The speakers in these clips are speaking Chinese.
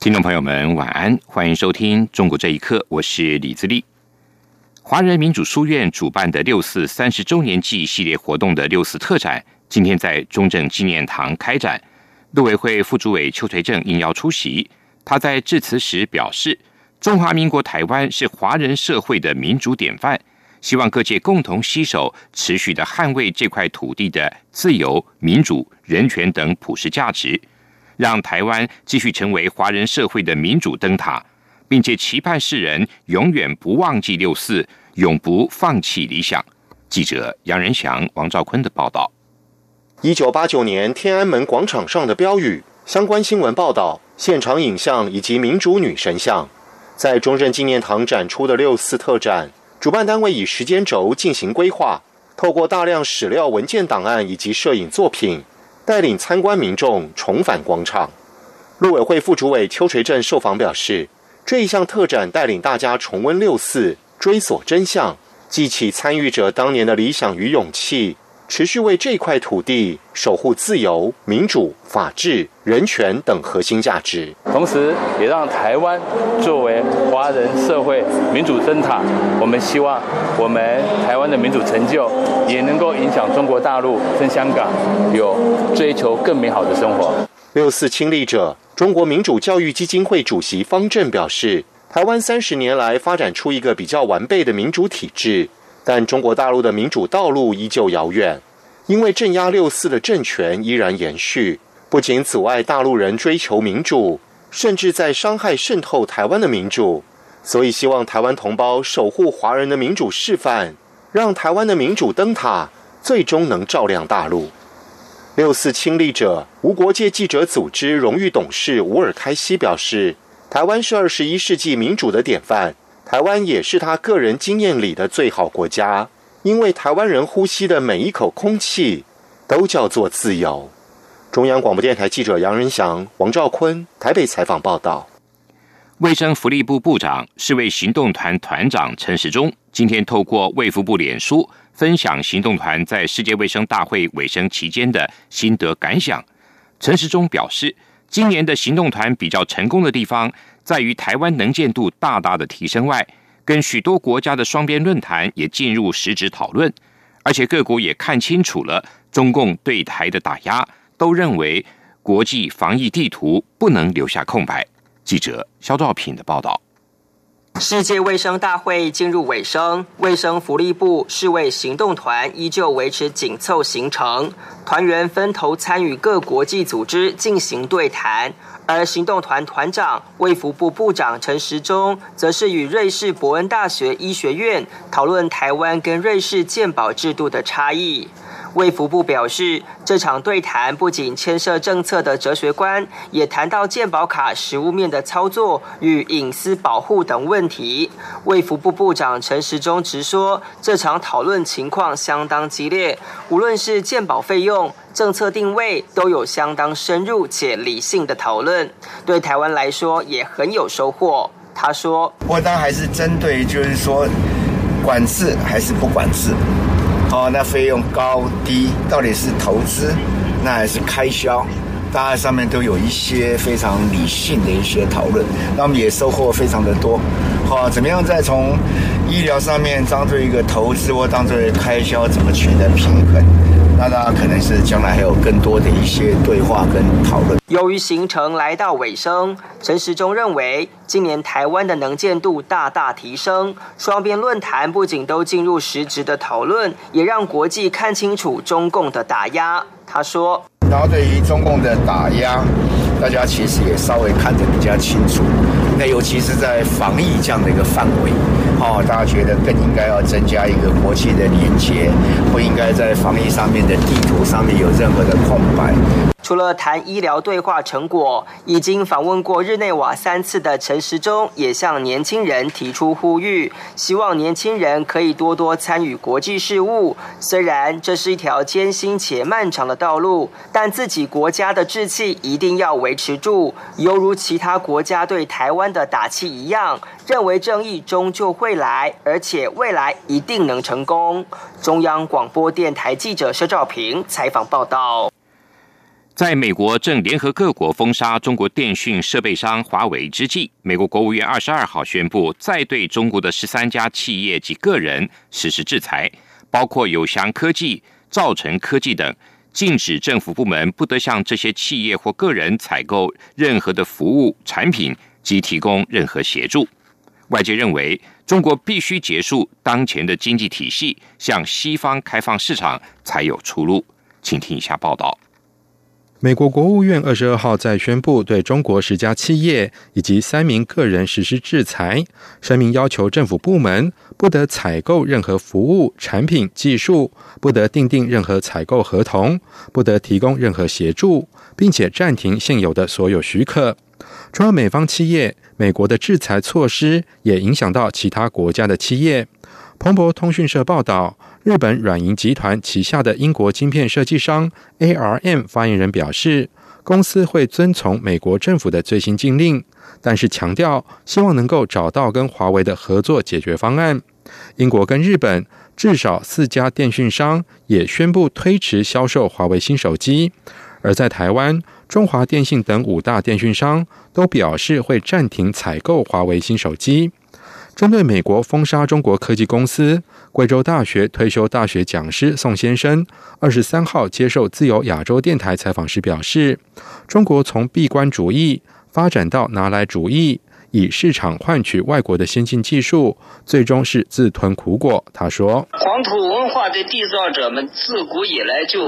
听众朋友们，晚安，欢迎收听《中国这一刻》，我是李自立。华人民主书院主办的六四三十周年祭系列活动的六四特展，今天在中正纪念堂开展。陆委会副主委邱垂正应邀出席。他在致辞时表示：“中华民国台湾是华人社会的民主典范，希望各界共同携手，持续的捍卫这块土地的自由、民主、人权等普世价值。”让台湾继续成为华人社会的民主灯塔，并且期盼世人永远不忘记六四，永不放弃理想。记者杨仁祥、王兆坤的报道。一九八九年天安门广场上的标语、相关新闻报道、现场影像以及民主女神像，在中正纪念堂展出的六四特展，主办单位以时间轴进行规划，透过大量史料文件档案以及摄影作品。带领参观民众重返广场。陆委会副主委邱垂正受访表示，这一项特展带领大家重温六四，追索真相，记起参与者当年的理想与勇气。持续为这块土地守护自由、民主、法治、人权等核心价值，同时也让台湾作为华人社会民主灯塔，我们希望我们台湾的民主成就也能够影响中国大陆跟香港，有追求更美好的生活。六四亲历者、中国民主教育基金会主席方正表示，台湾三十年来发展出一个比较完备的民主体制。但中国大陆的民主道路依旧遥远，因为镇压六四的政权依然延续，不仅阻碍大陆人追求民主，甚至在伤害渗透台湾的民主。所以，希望台湾同胞守护华人的民主示范，让台湾的民主灯塔最终能照亮大陆。六四亲历者无国界记者组织荣誉董事吴尔开西表示：“台湾是二十一世纪民主的典范。”台湾也是他个人经验里的最好国家，因为台湾人呼吸的每一口空气都叫做自由。中央广播电台记者杨仁祥、王兆坤台北采访报道。卫生福利部部长、世卫行动团团长陈时中今天透过卫福部脸书分享行动团在世界卫生大会尾声期间的心得感想。陈时中表示，今年的行动团比较成功的地方。在于台湾能见度大大的提升外，跟许多国家的双边论坛也进入实质讨论，而且各国也看清楚了中共对台的打压，都认为国际防疫地图不能留下空白。记者肖兆品的报道。世界卫生大会进入尾声，卫生福利部世卫行动团依旧维持紧凑行程，团员分头参与各国际组织进行对谈。而行动团团长、卫福部部长陈时中，则是与瑞士伯恩大学医学院讨论台湾跟瑞士健保制度的差异。卫福部表示，这场对谈不仅牵涉政策的哲学观，也谈到健保卡实物面的操作与隐私保护等问题。卫福部部长陈时中直说，这场讨论情况相当激烈，无论是健保费用、政策定位，都有相当深入且理性的讨论，对台湾来说也很有收获。他说：“我当还是针对，就是说，管制还是不管制。”好，那费用高低到底是投资，那还是开销？大家上面都有一些非常理性的一些讨论，那我们也收获非常的多。好，怎么样再从医疗上面当做一个投资或当做开销，怎么取得平衡？那大家可能是将来还有更多的一些对话跟讨论。由于行程来到尾声，陈时中认为，今年台湾的能见度大大提升，双边论坛不仅都进入实质的讨论，也让国际看清楚中共的打压。他说：“然后对于中共的打压，大家其实也稍微看得比较清楚。那尤其是在防疫这样的一个范围，哦，大家觉得更应该要增加一个国际的连接，不应该在防疫上面的地图上面有任何的空白。”除了谈医疗对话成果，已经访问过日内瓦三次的陈时中，也向年轻人提出呼吁，希望年轻人可以多多参与国际事务。虽然这是一条艰辛且漫长的道路，但自己国家的志气一定要维持住，犹如其他国家对台湾的打气一样，认为正义终究会来，而且未来一定能成功。中央广播电台记者佘兆平采访报道。在美国正联合各国封杀中国电讯设备商华为之际，美国国务院二十二号宣布，再对中国的十三家企业及个人实施制裁，包括友翔科技、兆成科技等，禁止政府部门不得向这些企业或个人采购任何的服务产品及提供任何协助。外界认为，中国必须结束当前的经济体系，向西方开放市场才有出路。请听以下报道。美国国务院二十二号在宣布对中国十家企业以及三名个人实施制裁，声明要求政府部门不得采购任何服务、产品、技术，不得订定任何采购合同，不得提供任何协助，并且暂停现有的所有许可。除了美方企业，美国的制裁措施也影响到其他国家的企业。彭博通讯社报道。日本软银集团旗下的英国晶片设计商 ARM 发言人表示，公司会遵从美国政府的最新禁令，但是强调希望能够找到跟华为的合作解决方案。英国跟日本至少四家电讯商也宣布推迟销售华为新手机，而在台湾，中华电信等五大电讯商都表示会暂停采购华为新手机。针对美国封杀中国科技公司，贵州大学退休大学讲师宋先生二十三号接受自由亚洲电台采访时表示：“中国从闭关主义发展到拿来主义，以市场换取外国的先进技术，最终是自吞苦果。”他说：“黄土文化的缔造者们自古以来就。”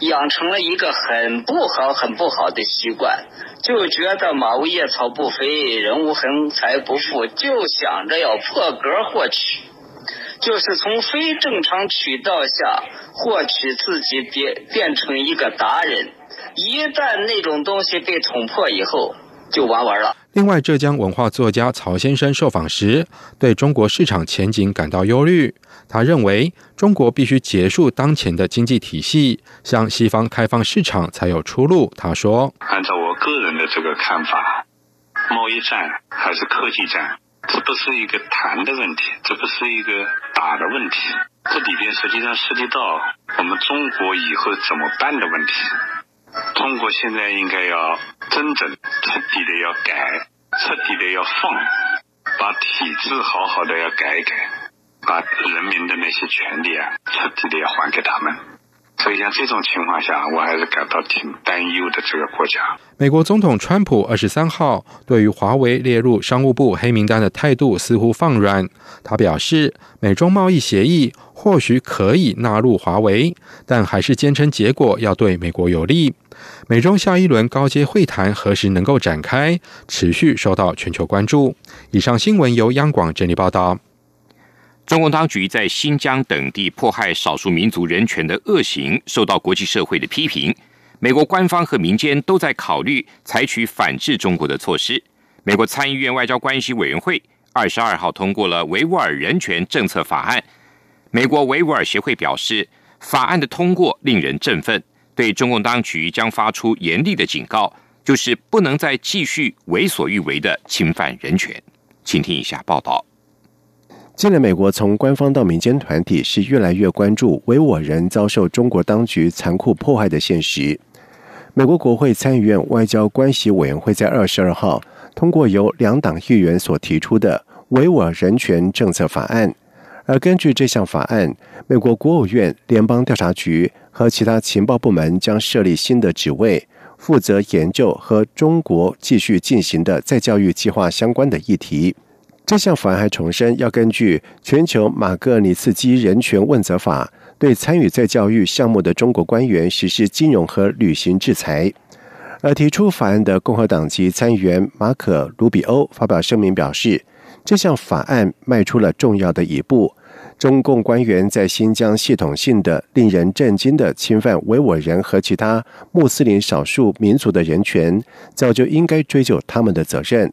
养成了一个很不好、很不好的习惯，就觉得马无夜草不肥，人无横财不富，就想着要破格获取，就是从非正常渠道下获取自己变变成一个达人。一旦那种东西被捅破以后，就完完了。另外，浙江文化作家曹先生受访时，对中国市场前景感到忧虑。他认为，中国必须结束当前的经济体系，向西方开放市场才有出路。他说：“按照我个人的这个看法，贸易战还是科技战，这不是一个谈的问题，这不是一个打的问题，这里边实际上涉及到我们中国以后怎么办的问题。中国现在应该要真正彻底的要改，彻底的要放，把体制好好的要改一改。”把人民的那些权利啊，彻底的要还给他们。所以像这种情况下，我还是感到挺担忧的。这个国家，美国总统川普二十三号对于华为列入商务部黑名单的态度似乎放软。他表示，美中贸易协议或许可以纳入华为，但还是坚称结果要对美国有利。美中下一轮高阶会谈何时能够展开，持续受到全球关注。以上新闻由央广整理报道。中共当局在新疆等地迫害少数民族人权的恶行受到国际社会的批评。美国官方和民间都在考虑采取反制中国的措施。美国参议院外交关系委员会二十二号通过了维吾尔人权政策法案。美国维吾尔协会表示，法案的通过令人振奋，对中共当局将发出严厉的警告，就是不能再继续为所欲为的侵犯人权。请听一下报道。近来，美国从官方到民间团体是越来越关注维吾尔人遭受中国当局残酷迫害的现实。美国国会参议院外交关系委员会在二十二号通过由两党议员所提出的维吾尔人权政策法案，而根据这项法案，美国国务院、联邦调查局和其他情报部门将设立新的职位，负责研究和中国继续进行的再教育计划相关的议题。这项法案还重申，要根据全球马格尼茨基人权问责法，对参与在教育项目的中国官员实施金融和旅行制裁。而提出法案的共和党籍参议员马可·卢比欧发表声明表示，这项法案迈出了重要的一步，中共官员在新疆系统性的、令人震惊的侵犯维吾尔人和其他穆斯林少数民族的人权，早就应该追究他们的责任。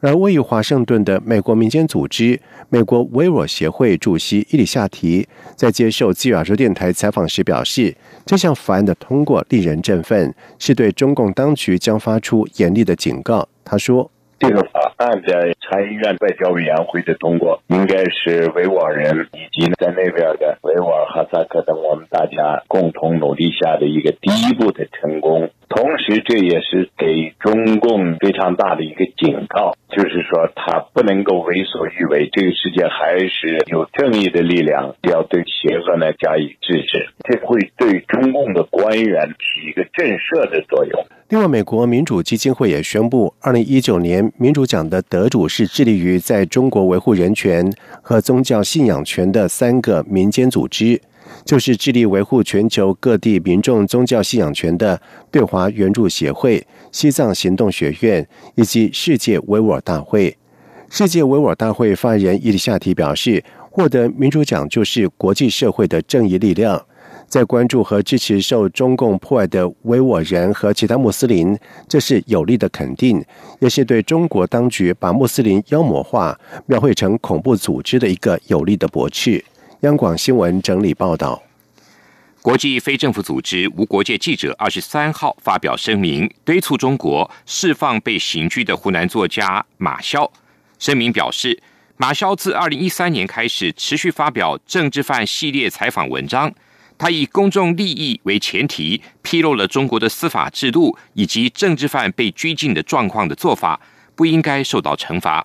而位于华盛顿的美国民间组织美国维吾尔协会主席伊里夏提在接受自由亚洲电台采访时表示，这项法案的通过令人振奋，是对中共当局将发出严厉的警告。他说。这个法案在参议院外交委员会的通过，应该是维吾尔人以及在那边的维吾尔、哈萨克等我们大家共同努力下的一个第一步的成功。同时，这也是给中共非常大的一个警告，就是说他不能够为所欲为。这个世界还是有正义的力量，要对邪恶呢加以制止。这会对中共的官员起一个震慑的作用。另外，美国民主基金会也宣布，二零一九年民主奖的得主是致力于在中国维护人权和宗教信仰权的三个民间组织，就是致力维护全球各地民众宗教信仰权的对华援助协会、西藏行动学院以及世界维吾尔大会。世界维吾尔大会发言人伊里夏提表示，获得民主奖就是国际社会的正义力量。在关注和支持受中共迫害的维吾尔人和其他穆斯林，这是有力的肯定，也是对中国当局把穆斯林妖魔化、描绘成恐怖组织的一个有力的驳斥。央广新闻整理报道：国际非政府组织无国界记者二十三号发表声明，敦促中国释放被刑拘的湖南作家马潇。声明表示，马潇自二零一三年开始持续发表政治犯系列采访文章。他以公众利益为前提，披露了中国的司法制度以及政治犯被拘禁的状况的做法，不应该受到惩罚。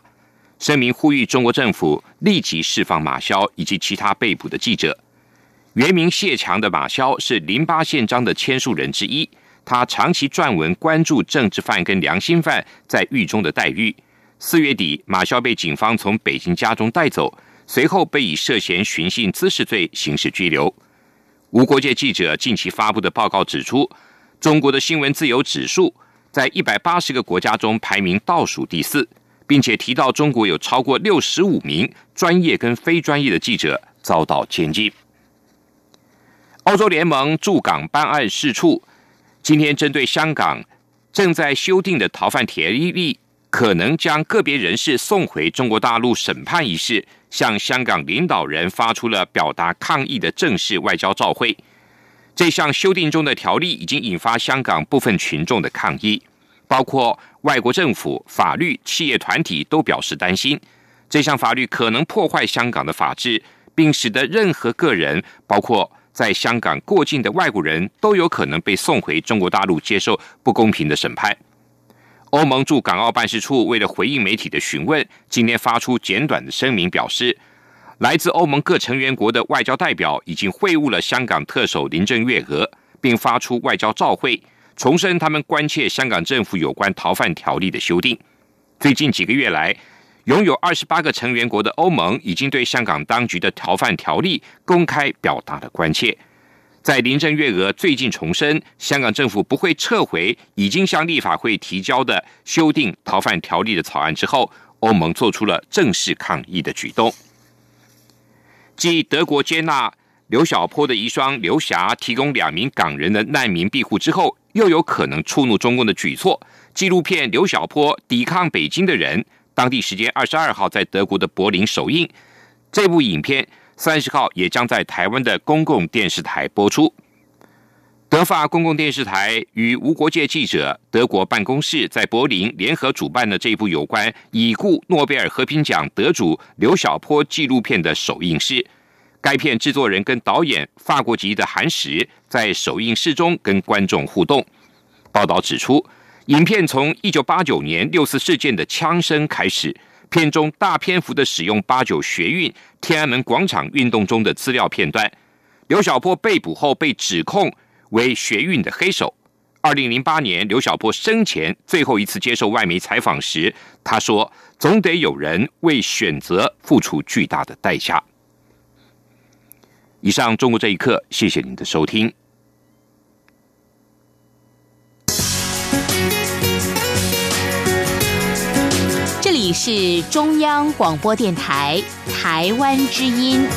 声明呼吁中国政府立即释放马骁以及其他被捕的记者。原名谢强的马骁是零八宪章的签署人之一，他长期撰文关注政治犯跟良心犯在狱中的待遇。四月底，马骁被警方从北京家中带走，随后被以涉嫌寻衅滋事罪刑事拘留。无国界记者近期发布的报告指出，中国的新闻自由指数在一百八十个国家中排名倒数第四，并且提到中国有超过六十五名专业跟非专业的记者遭到监禁。欧洲联盟驻港办案事处今天针对香港正在修订的逃犯条例。可能将个别人士送回中国大陆审判一事，向香港领导人发出了表达抗议的正式外交照会。这项修订中的条例已经引发香港部分群众的抗议，包括外国政府、法律、企业团体都表示担心。这项法律可能破坏香港的法治，并使得任何个人，包括在香港过境的外国人都有可能被送回中国大陆接受不公平的审判。欧盟驻港澳办事处为了回应媒体的询问，今天发出简短的声明，表示来自欧盟各成员国的外交代表已经会晤了香港特首林郑月娥，并发出外交照会，重申他们关切香港政府有关逃犯条例的修订。最近几个月来，拥有二十八个成员国的欧盟已经对香港当局的逃犯条例公开表达了关切。在林郑月娥最近重申香港政府不会撤回已经向立法会提交的修订逃犯条例的草案之后，欧盟做出了正式抗议的举动。继德国接纳刘晓波的遗孀刘霞提供两名港人的难民庇护之后，又有可能触怒中共的举措。纪录片《刘晓波抵抗北京的人》，当地时间二十二号在德国的柏林首映。这部影片。三十号也将在台湾的公共电视台播出。德法公共电视台与无国界记者德国办公室在柏林联合主办的这部有关已故诺贝尔和平奖得主刘晓波纪录片的首映式。该片制作人跟导演法国籍的韩石在首映式中跟观众互动。报道指出，影片从一九八九年六四事件的枪声开始。片中大篇幅的使用八九学运、天安门广场运动中的资料片段。刘晓波被捕后被指控为学运的黑手。二零零八年，刘晓波生前最后一次接受外媒采访时，他说：“总得有人为选择付出巨大的代价。”以上，中国这一刻，谢谢您的收听。你是中央广播电台台湾之音。